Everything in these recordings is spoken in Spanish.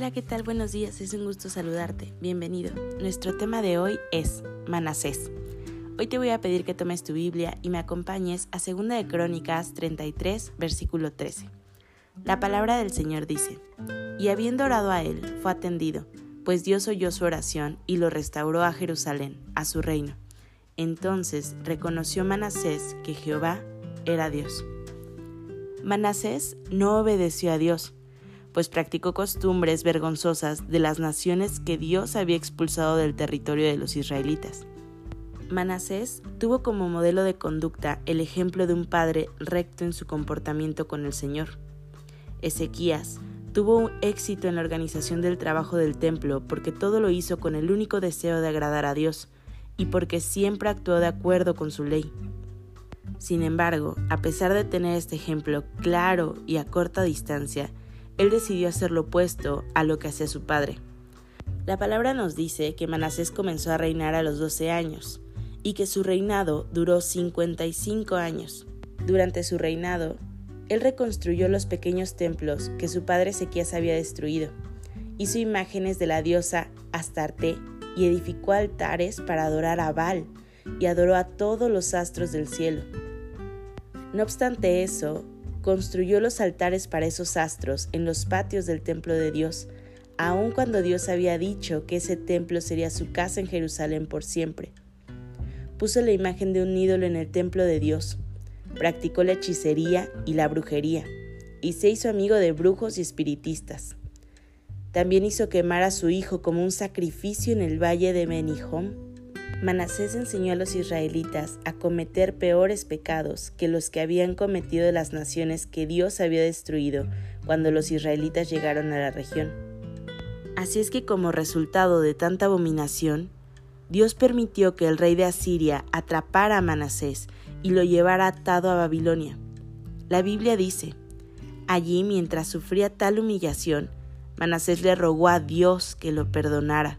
Hola, ¿qué tal? Buenos días, es un gusto saludarte. Bienvenido. Nuestro tema de hoy es Manasés. Hoy te voy a pedir que tomes tu Biblia y me acompañes a 2 de Crónicas 33, versículo 13. La palabra del Señor dice, Y habiendo orado a él, fue atendido, pues Dios oyó su oración y lo restauró a Jerusalén, a su reino. Entonces reconoció Manasés que Jehová era Dios. Manasés no obedeció a Dios, pues practicó costumbres vergonzosas de las naciones que Dios había expulsado del territorio de los israelitas. Manasés tuvo como modelo de conducta el ejemplo de un padre recto en su comportamiento con el Señor. Ezequías tuvo un éxito en la organización del trabajo del templo porque todo lo hizo con el único deseo de agradar a Dios y porque siempre actuó de acuerdo con su ley. Sin embargo, a pesar de tener este ejemplo claro y a corta distancia, él decidió hacer lo opuesto a lo que hacía su padre. La palabra nos dice que Manasés comenzó a reinar a los 12 años y que su reinado duró 55 años. Durante su reinado, él reconstruyó los pequeños templos que su padre Ezequías había destruido, hizo imágenes de la diosa Astarte y edificó altares para adorar a Baal y adoró a todos los astros del cielo. No obstante eso, construyó los altares para esos astros en los patios del templo de Dios, aun cuando Dios había dicho que ese templo sería su casa en Jerusalén por siempre. Puso la imagen de un ídolo en el templo de Dios, practicó la hechicería y la brujería, y se hizo amigo de brujos y espiritistas. También hizo quemar a su hijo como un sacrificio en el valle de Menijom Manasés enseñó a los israelitas a cometer peores pecados que los que habían cometido las naciones que Dios había destruido cuando los israelitas llegaron a la región. Así es que como resultado de tanta abominación, Dios permitió que el rey de Asiria atrapara a Manasés y lo llevara atado a Babilonia. La Biblia dice, allí mientras sufría tal humillación, Manasés le rogó a Dios que lo perdonara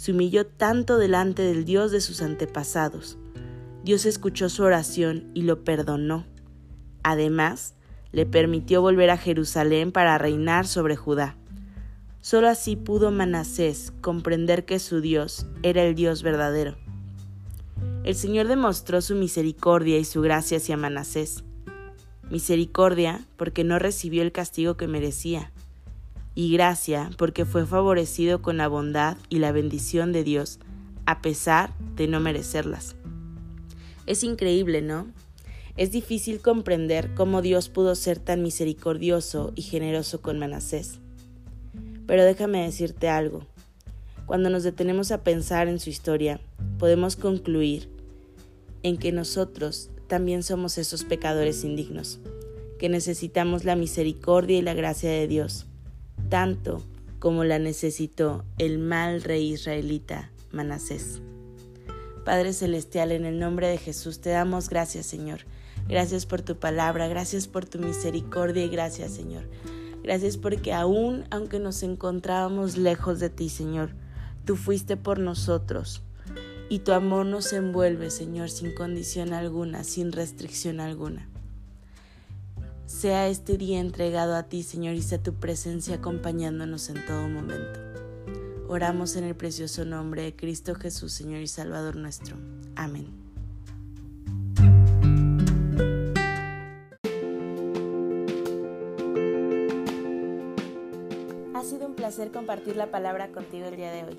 se humilló tanto delante del Dios de sus antepasados. Dios escuchó su oración y lo perdonó. Además, le permitió volver a Jerusalén para reinar sobre Judá. Solo así pudo Manasés comprender que su Dios era el Dios verdadero. El Señor demostró su misericordia y su gracia hacia Manasés. Misericordia porque no recibió el castigo que merecía, y gracia porque fue favorecido con la bondad y la bendición de Dios, a pesar de no merecerlas. Es increíble, ¿no? Es difícil comprender cómo Dios pudo ser tan misericordioso y generoso con Manasés. Pero déjame decirte algo. Cuando nos detenemos a pensar en su historia, podemos concluir en que nosotros también somos esos pecadores indignos, que necesitamos la misericordia y la gracia de Dios tanto como la necesitó el mal rey israelita Manasés. Padre Celestial, en el nombre de Jesús te damos gracias, Señor. Gracias por tu palabra, gracias por tu misericordia y gracias, Señor. Gracias porque aún aunque nos encontrábamos lejos de ti, Señor, tú fuiste por nosotros y tu amor nos envuelve, Señor, sin condición alguna, sin restricción alguna sea este día entregado a ti, Señor, y sea tu presencia acompañándonos en todo momento. Oramos en el precioso nombre de Cristo Jesús, Señor y Salvador nuestro. Amén. Ha sido un placer compartir la palabra contigo el día de hoy.